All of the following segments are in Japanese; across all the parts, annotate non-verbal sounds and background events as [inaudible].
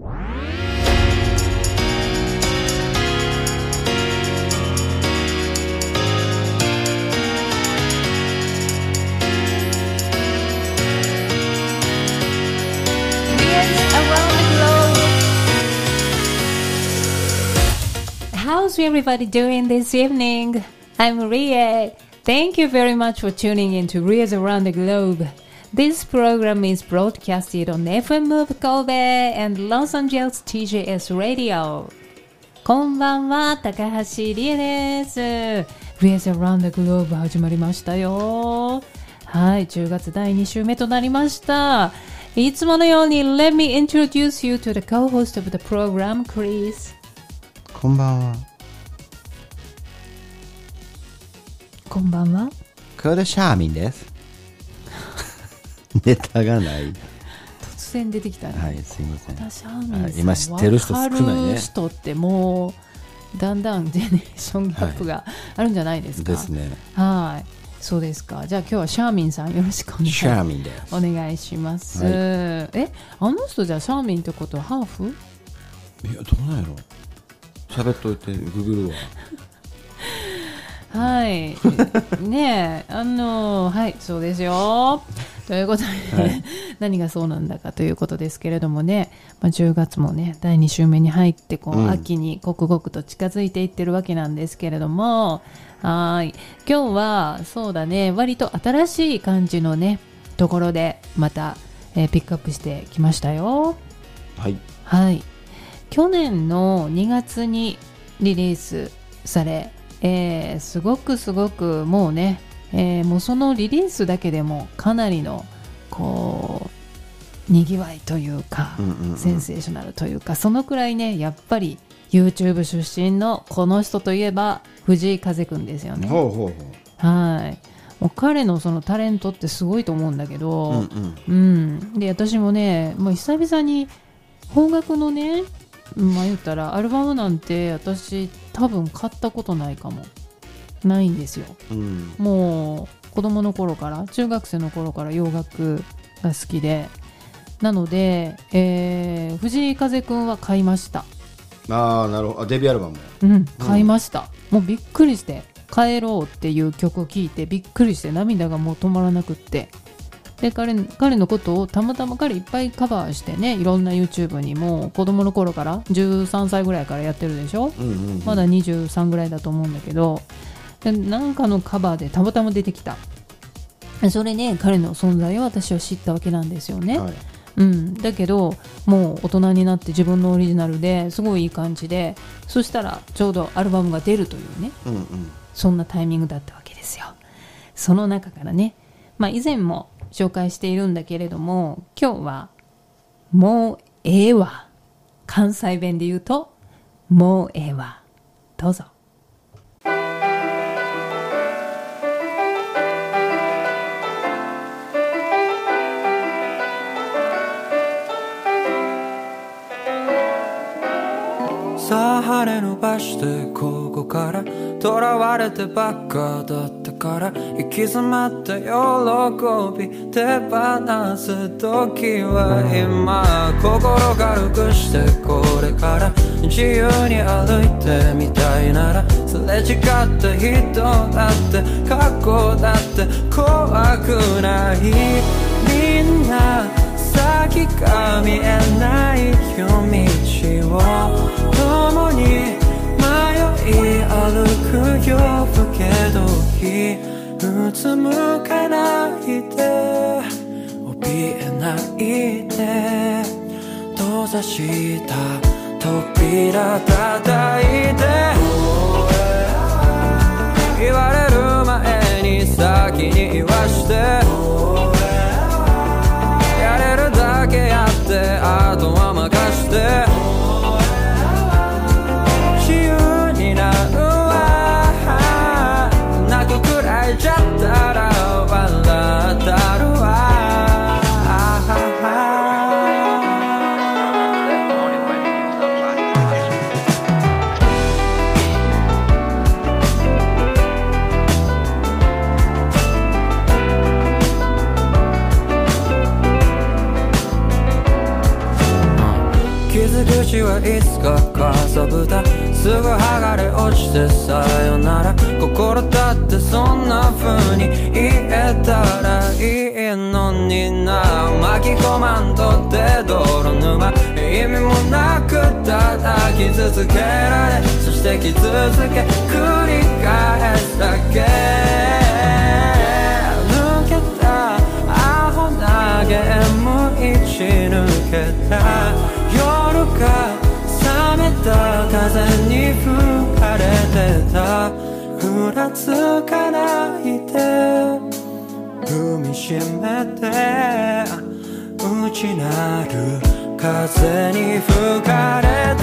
How's everybody doing this evening? I'm Ria. Thank you very much for tuning in to Ria's Around the Globe. This program is broadcasted on FM Move Kobe and Los Angeles TJS Radio. こんばんは、高橋理恵です。Rie's Around the Globe 始まりましたよ。はい、10月第2週目となりました。いつものように Let me introduce you to the co-host of the program, Chris. こんばんは。こんばんは。クールシャーミンです。 ネタがない。突然出てきたね。はい、すいません。私ハーミン今知ってる人少ないねわかる人ってもうだんだんジェネレーションギャップがあるんじゃないですか？ですね。はい。そうですか。じゃあ今日はシャーミンさんよろしくお願いシャーミンです。お願いします。はいえ、あの人じゃあシャーミンってことはハーフ？いや、どうなんやろ喋っといて、ググるわ。[laughs] はい。ねえ、あの、はい、そうですよ。ということで、はい [laughs] 何がそうなんだかということですけれどもね、まあ、10月もね、第2週目に入って、こう、うん秋に刻々と近づいていってるわけなんですけれども、はい。今日は、そうだね、割と新しい感じのね、ところで、また、えーピックアップしてきましたよ。はい。はい。去年の2月にリリースされ、えーすごくすごくもうね、えーもうそのリリースだけでもかなりのこうにぎわいというか、センセーショナルというかそのくらいねやっぱり YouTube 出身のこの人といえば藤井風くんですよね。ほうほうほう。はい。もう彼のそのタレントってすごいと思うんだけど、うんうん。うん、で私もねもう久々に邦楽のねまあ言ったらアルバムなんて私多分買ったことないかもないんですようん。もう子供の頃から中学生の頃から洋楽が好きでなので、えー藤井風くんは買いましたああ、なるほど。あデビューアルバム。うん買いました、もうびっくりして「帰ろう」っていう曲を聴いてびっくりして涙がもう止まらなくってで彼彼のことをたまたま彼いっぱいカバーしてねいろんな YouTube にも子供の頃から13歳ぐらいからやってるでしょ？うんうんうん。まだ23ぐらいだと思うんだけどでなんかのカバーでたまたま出てきた。それね彼の存在を私は知ったわけなんですよね、はい。うん、だけどもう大人になって自分のオリジナルですごいいい感じでそしたらちょうどアルバムが出るというねうんうん。そんなタイミングだったわけですよ。その中からね、まあ、以前も紹介しているんだけれども今日は「もうええわ」関西弁で言うと「もうええわ」どうぞさあ羽伸ばしてここから囚われてばっかだったから行き詰まった喜び手放す時は今心軽くしてこれから自由に歩いてみたいならすれ違った人だって過去だって怖くない。みんな先が見えない夜道を共に迷い歩く夜更け時うつむかないで怯えないで閉ざした扉叩いて言われる前に先に言わしていつかかさぶたすぐ剥がれ落ちてさよなら。心だってそんな風に言えたらいいのにな。巻き込まんとって泥沼。意味もなくただ傷つけられそして傷つけ繰り返すだけ。がつかないで踏みしめて内なる風に吹かれて。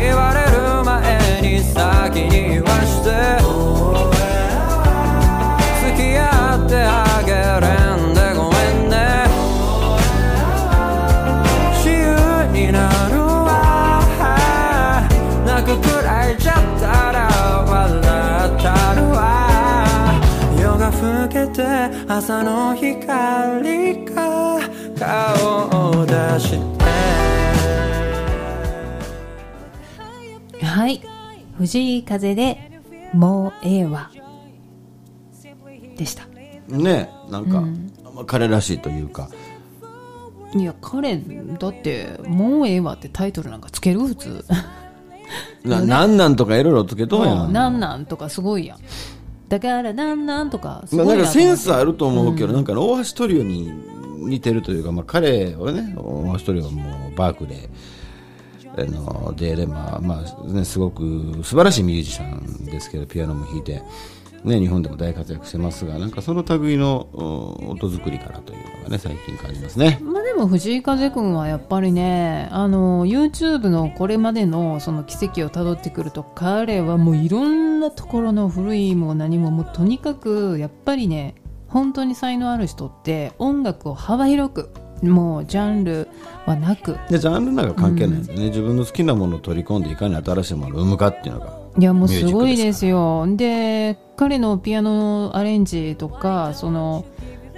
言われる前に先に言わして。朝の光が顔を出して。はい藤井風でもうええわ。でした。ねなんか、まあ彼らしいというか。いや彼だって「もうええわ」ってタイトルなんかつける普通。ななんなんとかいろいろつけとんやうんなんなんとかすごいやんだからなんなんとかすまあ、ごいなんかセンスああると思うけど、なんかね大橋トリオに似てるというか、まあ、彼はね大橋トリオはもうバークレーあのでで、まあまあね、すごく素晴らしいミュージシャンですけどピアノも弾いて、ね、日本でも大活躍してますがなんかその類のうん音作りからというのがね最近感じますね。まあでも藤井風くんはやっぱりねあの YouTube のこれまでのその奇跡をたどってくると彼はもういろんなところの古いも何ももうとにかくやっぱりね本当に才能ある人って音楽を幅広くもうジャンルはなくでジャンルなんか関係ないんでね、自分の好きなものを取り込んでいかに新しいものを生むかっていうのがいやもうすごいですすよ。で彼のピアノアレンジとかその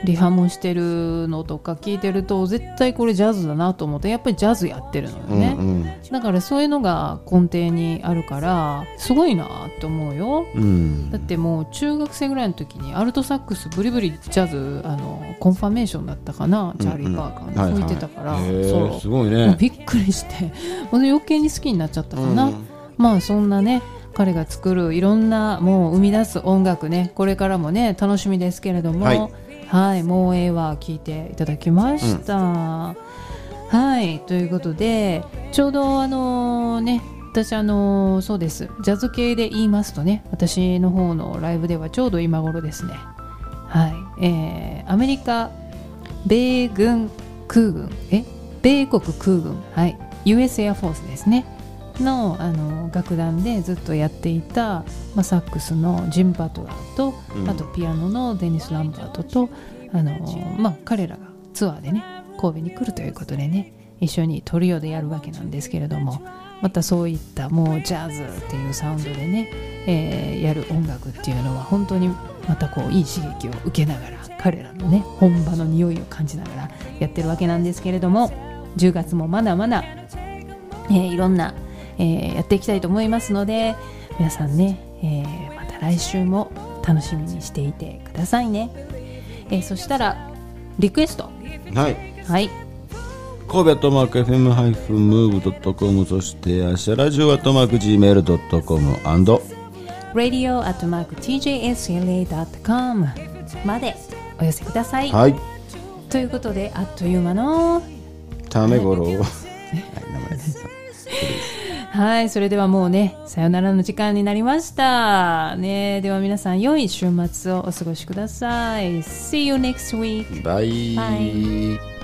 リハもしてるのとか聞いてると絶対これジャズだなと思ってやっぱりジャズやってるのよね、うんだからそういうのが根底にあるからすごいなって思うよ。うん。うんだってもう中学生ぐらいの時にアルトサックスブリブリジャズあのコンファメーションだったかなチャーリー・パーカーの、はいはい。吹いてたから、へーそう。すごいね。びっくりして。余計に好きになっちゃったかな、うん。まあそんなね彼が作るいろんなもう生み出す音楽ね。これからもね楽しみですけれども。はい。はい。もうええわ聞いていただきました、はい。ということでちょうどあのね私あのそうです。ジャズ系で言いますとね私の方のライブではちょうど今頃ですね。はい。えーアメリカ米軍空軍。え？米国空軍。はい。US エアフォースですねのあの楽団でずっとやっていた、まあ、サックスのジン・バトラーと、うん。あとピアノのデニス・ランバートとあの、まあ、彼らがツアーでね神戸に来るということでね一緒にトリオでやるわけなんですけれどもまたそういったもうジャズっていうサウンドでね、えーやる音楽っていうのは本当にまたこういい刺激を受けながら彼らのね本場の匂いを感じながらやってるわけなんですけれども10月もまだまだ、えーいろんな、えーやっていきたいと思いますので皆さんね、えーまた来週も楽しみにしていてくださいね、えーそしたらリクエスト。はい。はい。神戸トマーク FM-move.com そして明日ラジオアットマーク Gmail.com アンド radio at mark tjsla.com までお寄せください、はい。ということであっという間のためごろはい名前です [laughs] はい、それではもうね、さよならの時間になりました。ね、では皆さん、良い週末をお過ごしください。See you next week. バイバイ